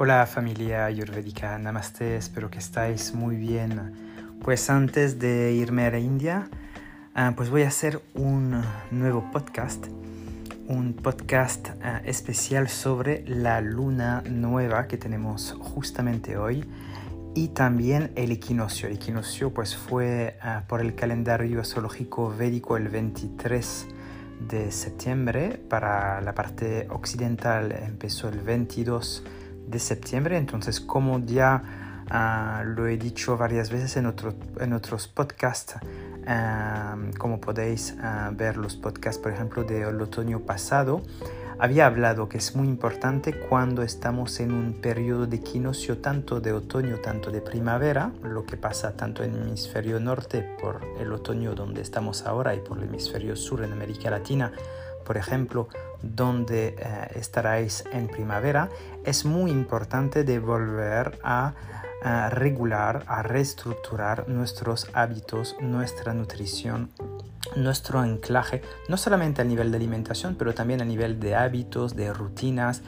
Hola familia ayurvédica, namaste, espero que estáis muy bien. Pues antes de irme a la India, ah, pues voy a hacer un nuevo podcast, un podcast ah, especial sobre la luna nueva que tenemos justamente hoy y también el equinoccio. El equinoccio pues fue ah, por el calendario astrológico védico el 23 de septiembre, para la parte occidental empezó el 22 de septiembre. Entonces, como ya ah, lo he dicho varias veces en, otro, en otros podcasts, ah, como podéis ah, ver los podcasts, por ejemplo, del otoño pasado, había hablado que es muy importante cuando estamos en un periodo de equinoccio tanto de otoño, tanto de primavera, lo que pasa tanto en el hemisferio norte por el otoño donde estamos ahora y por el hemisferio sur en América Latina, por ejemplo, donde eh, estaréis en primavera, es muy importante de volver a, regular, a reestructurar nuestros hábitos, nuestra nutrición, nuestro anclaje, no solamente a nivel de alimentación, pero también a nivel de hábitos, de rutinas.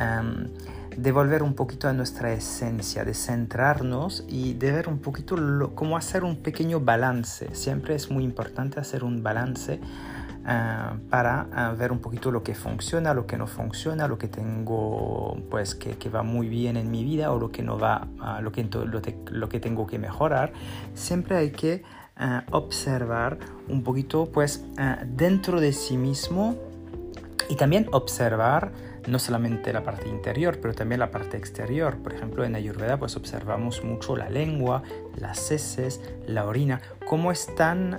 Em, de volver un poquito a nuestra esencia, de centrarnos y de ver un poquito cómo hacer un pequeño balance. Siempre es muy importante hacer un balance Ah, para ah, ver un poquito lo que funciona, lo que no funciona, lo que tengo, pues que, que va muy bien en mi vida o lo que no va, uh, lo, que, lo, lo, que tengo que mejorar. Siempre hay que observar un poquito, pues dentro de sí mismo y también observar no solamente la parte interior, pero también la parte exterior. Por ejemplo, en Ayurveda pues observamos mucho la lengua, las heces, la orina, cómo están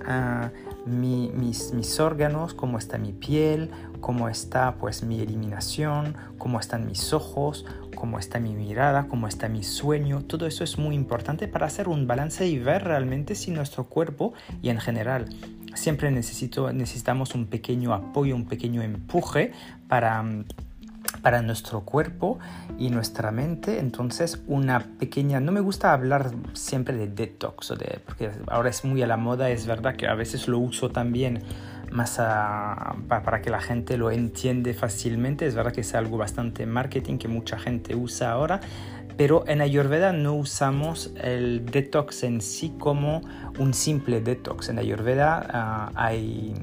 mis, mis, órganos, cómo está mi piel, cómo está pues mi eliminación, cómo están mis ojos, cómo está mi mirada, cómo está mi sueño. Todo eso es muy importante para hacer un balance y ver realmente si nuestro cuerpo y en general siempre necesito, necesitamos un pequeño apoyo, un pequeño empuje para para nuestro cuerpo y nuestra mente. Entonces, una pequeña, no me gusta hablar siempre de detox, de, porque ahora es muy a la moda, es verdad que a veces lo uso también más para que la gente lo entiende fácilmente. Es verdad que es algo bastante marketing que mucha gente usa ahora, pero en Ayurveda no usamos el detox en sí como un simple detox. En Ayurveda ah, hay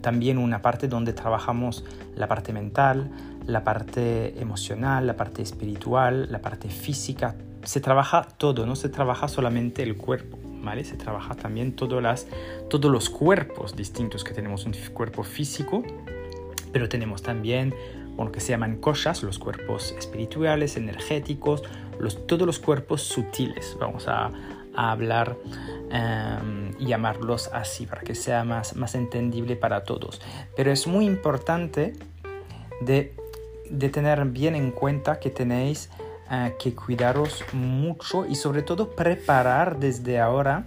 también una parte donde trabajamos la parte mental, la parte emocional, la parte espiritual, la parte física. Se trabaja todo, no se trabaja solamente el cuerpo, ¿vale? Se trabaja también las, todos los cuerpos distintos que tenemos. Un cuerpo físico, pero tenemos también, bueno, que se llaman cosas, los cuerpos espirituales, energéticos, los, todos los cuerpos sutiles. Vamos a, hablar em, y llamarlos así para que sea más, más entendible para todos. Pero es muy importante de de tener bien en cuenta que tenéis eh, que cuidaros mucho y sobre todo preparar desde ahora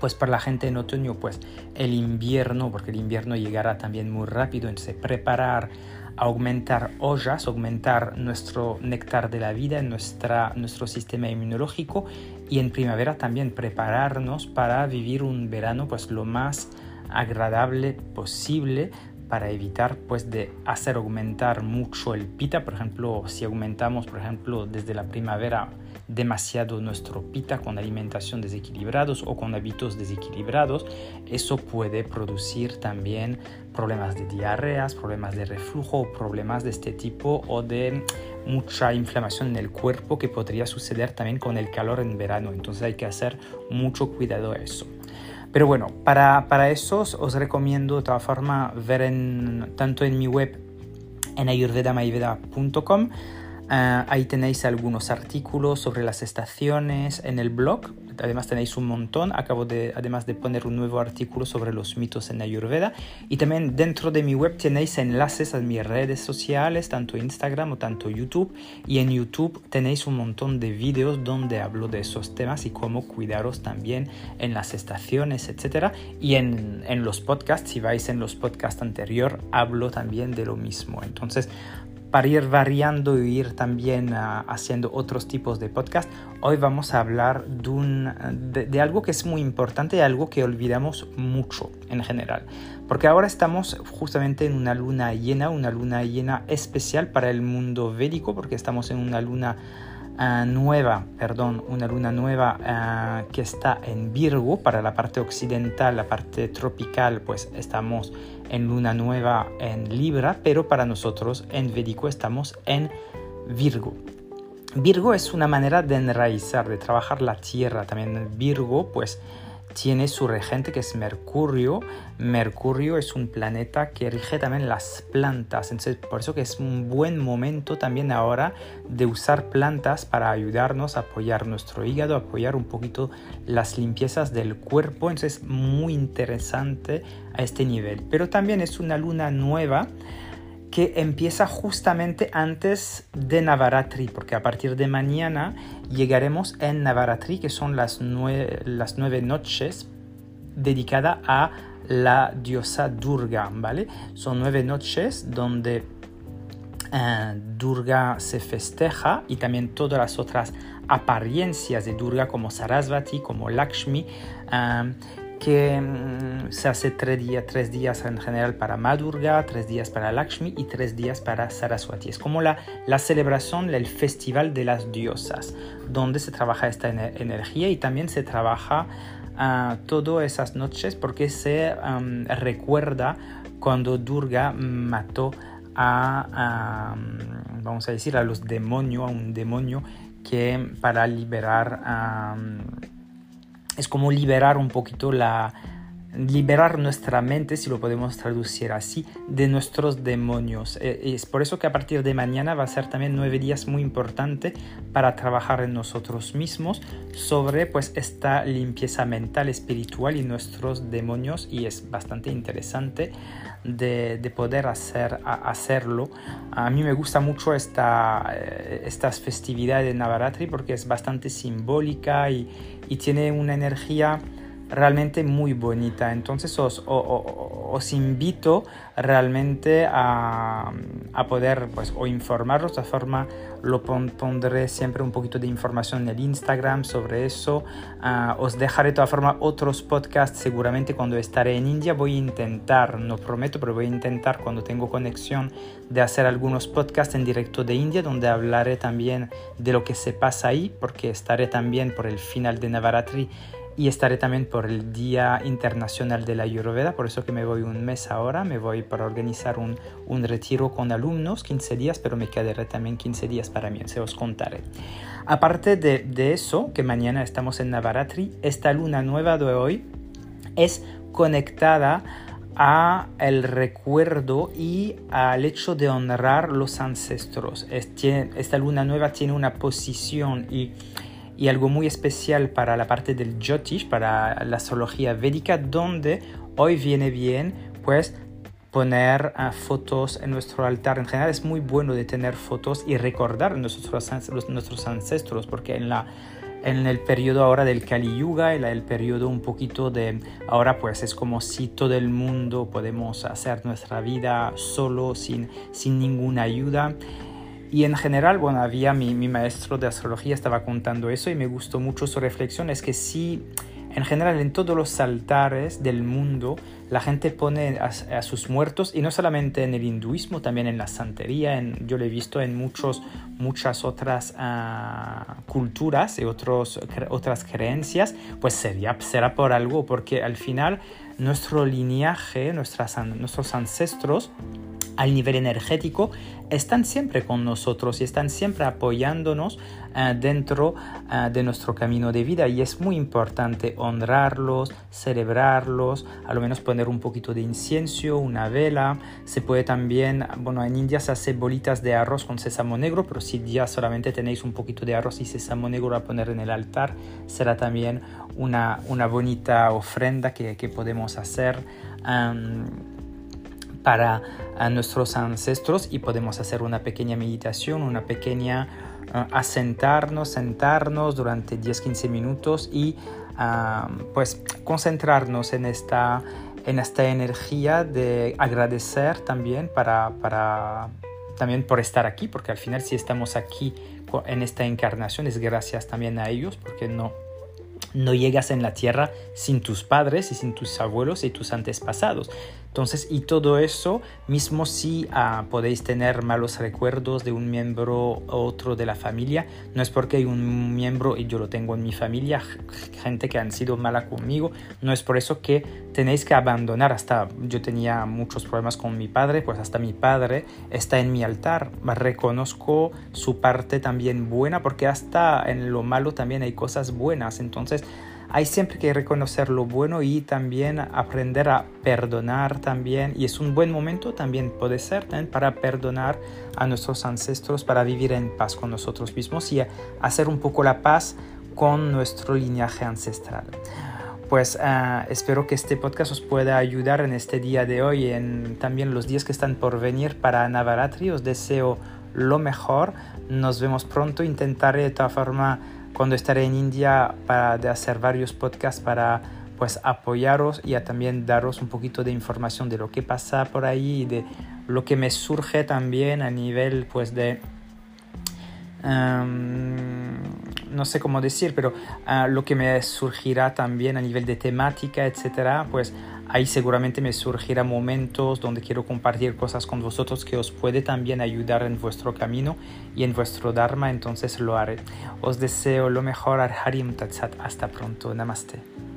pues para la gente en otoño pues el invierno porque el invierno llegará también muy rápido. Entonces preparar aumentar ollas aumentar nuestro néctar de la vida nuestra, nuestro sistema inmunológico y en primavera también prepararnos para vivir un verano pues lo más agradable posible para evitar pues de hacer aumentar mucho el pita. Por ejemplo si aumentamos por ejemplo desde la primavera demasiado nuestro pita con alimentación desequilibrados o con hábitos desequilibrados eso puede producir también problemas de diarreas problemas de reflujo problemas de este tipo o de mucha inflamación en el cuerpo que podría suceder también con el calor en verano. Entonces hay que hacer mucho cuidado a eso pero bueno, para, para eso os recomiendo de todas formas ver en, tanto en mi web en ayurvedamayveda.com Ah, ahí tenéis algunos artículos sobre las estaciones en el blog. Además tenéis un montón. Acabo de, además de poner un nuevo artículo sobre los mitos en Ayurveda. Y también dentro de mi web tenéis enlaces a mis redes sociales, tanto Instagram o tanto YouTube. Y en YouTube tenéis un montón de vídeos donde hablo de esos temas y cómo cuidaros también en las estaciones, etc. Y en, en los podcasts, si vais en los podcasts anterior, hablo también de lo mismo. Entonces, para ir variando y ir también ah, haciendo otros tipos de podcast, hoy vamos a hablar de, algo que es muy importante y algo que olvidamos mucho en general. Porque ahora estamos justamente en una luna llena, una luna llena especial para el mundo védico, porque estamos en una luna ah, nueva, perdón, una luna nueva ah, que está en Virgo para la parte occidental, la parte tropical, pues estamos en luna nueva en Libra, pero para nosotros en Védico estamos en Virgo. Virgo es una manera de enraizar, de trabajar la tierra. También Virgo, pues tiene su regente que es Mercurio. Mercurio es un planeta que rige también las plantas. Entonces, por eso que es un buen momento también ahora de usar plantas para ayudarnos a apoyar nuestro hígado, apoyar un poquito las limpiezas del cuerpo. Entonces, muy interesante a este nivel. Pero también es una luna nueva que empieza justamente antes de Navaratri, porque a partir de mañana llegaremos en Navaratri, que son las nueve, noches dedicadas a la diosa Durga, ¿vale? Son nueve noches donde eh, Durga se festeja y también todas las otras apariencias de Durga como Sarasvati, como Lakshmi, eh, que mm, se hace tres días, tres días en general para Madurga, tres días para Lakshmi y tres días para Saraswati. Es como la, la celebración, el festival de las diosas, donde se trabaja esta energía y también se trabaja uh, todas esas noches porque se recuerda cuando Durga mató a, vamos a decir, a los demonios, a un demonio que para liberar es como liberar un poquito la, liberar nuestra mente, si lo podemos traducir así, de nuestros demonios. Eh, es por eso que a partir de mañana va a ser también nueve días muy importante para trabajar en nosotros mismos sobre pues esta limpieza mental, espiritual y nuestros demonios y es bastante interesante de, poder hacer, hacerlo. A mí me gusta mucho esta, eh, estas festividades de Navaratri porque es bastante simbólica y, y tiene una energía realmente muy bonita. Entonces os, os, invito realmente a, a, poder pues, o informaros. De forma lo pondré siempre un poquito de información en el Instagram sobre eso. Ah, os dejaré de todas formas otros podcasts seguramente cuando estaré en India. Voy a intentar, no prometo, pero voy a intentar cuando tengo conexión de hacer algunos podcasts en directo de India donde hablaré también de lo que se pasa ahí porque estaré también por el final de Navaratri y estaré también por el Día Internacional de la Ayurveda, por eso que me voy un mes ahora, me voy para organizar un, un retiro con alumnos, 15 días, pero me quedaré también 15 días para mí, se os contaré. Aparte de, de eso, que mañana estamos en Navaratri, esta luna nueva de hoy es conectada a el recuerdo y al hecho de honrar los ancestros. esta luna nueva tiene una posición y y algo muy especial para la parte del Jyotish, para la astrología védica, donde hoy viene bien pues poner ah, fotos en nuestro altar. En general es muy bueno de tener fotos y recordar nuestros, nuestros ancestros, porque en la en el periodo ahora del Kali Yuga, el, el periodo un poquito de ahora pues es como si todo el mundo podemos hacer nuestra vida solo, sin, sin ninguna ayuda. Y en general, bueno, había mi, mi, maestro de astrología estaba contando eso y me gustó mucho su reflexión, es que sí, en general en todos los altares del mundo la gente pone a, sus muertos y no solamente en el hinduismo, también en la santería, en, yo lo he visto en muchos, muchas otras uh, culturas y otros, otras creencias, pues sería, será por algo, porque al final nuestro lineaje, nuestras, nuestros ancestros, al nivel energético están siempre con nosotros y están siempre apoyándonos eh, dentro eh, de nuestro camino de vida. Y es muy importante honrarlos, celebrarlos, a lo menos poner un poquito de incienso, una vela, se puede también, bueno, en India se hace bolitas de arroz con sésamo negro, pero si ya solamente tenéis un poquito de arroz y sésamo negro a poner en el altar, será también una, una bonita ofrenda que, que podemos hacer para nuestros ancestros y podemos hacer una pequeña meditación, una pequeña uh, asentarnos, sentarnos durante 10-15 minutos y pues concentrarnos en esta, en esta energía de agradecer también para, para también por estar aquí, porque al final si estamos aquí en esta encarnación es gracias también a ellos, porque no, no llegas en la tierra sin tus padres y sin tus abuelos y tus antepasados. Entonces, y todo eso, mismo si ah, podéis tener malos recuerdos de un miembro u otro de la familia, no es porque hay un miembro y yo lo tengo en mi familia, gente que han sido mala conmigo, no es por eso que tenéis que abandonar. Hasta yo tenía muchos problemas con mi padre, pues hasta mi padre está en mi altar. Reconozco su parte también buena, porque hasta en lo malo también hay cosas buenas. Entonces, hay siempre que reconocer lo bueno y también aprender a perdonar también. Y es un buen momento también, puede ser, para perdonar a nuestros ancestros, para vivir en paz con nosotros mismos y hacer un poco la paz con nuestro linaje ancestral. Pues ah, espero que este podcast os pueda ayudar en este día de hoy y en también los días que están por venir para Navaratri. Os deseo lo mejor. Nos vemos pronto. Intentaré de todas formas cuando estaré en India para hacer varios podcasts para pues apoyaros y también daros un poquito de información de lo que pasa por ahí y de lo que me surge también a nivel pues de em, no sé cómo decir pero ah, lo que me surgirá también a nivel de temática etcétera pues ahí seguramente me surgirán momentos donde quiero compartir cosas con vosotros que os puede también ayudar en vuestro camino y en vuestro Dharma, entonces lo haré. Os deseo lo mejor, Arharim Tatsat. Hasta pronto. Namaste.